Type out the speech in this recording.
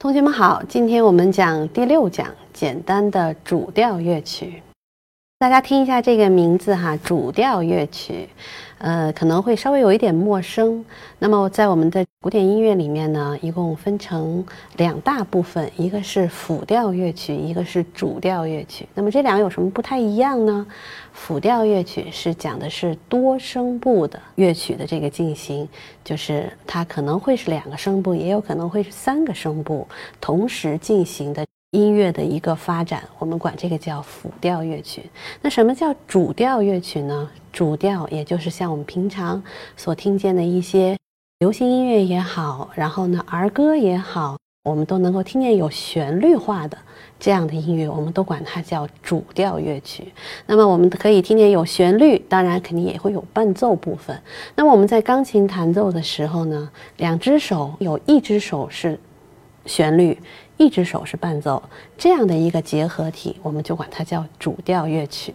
同学们好，今天我们讲第六讲，简单的主调乐曲。大家听一下这个名字哈，主调乐曲，呃，可能会稍微有一点陌生。那么在我们的古典音乐里面呢，一共分成两大部分，一个是辅调乐曲，一个是主调乐曲。那么这两个有什么不太一样呢？辅调乐曲是讲的是多声部的乐曲的这个进行，就是它可能会是两个声部，也有可能会是三个声部同时进行的。音乐的一个发展，我们管这个叫辅调乐曲。那什么叫主调乐曲呢？主调也就是像我们平常所听见的一些流行音乐也好，然后呢儿歌也好，我们都能够听见有旋律化的这样的音乐，我们都管它叫主调乐曲。那么我们可以听见有旋律，当然肯定也会有伴奏部分。那么我们在钢琴弹奏的时候呢，两只手有一只手是旋律。一只手是伴奏，这样的一个结合体，我们就管它叫主调乐曲。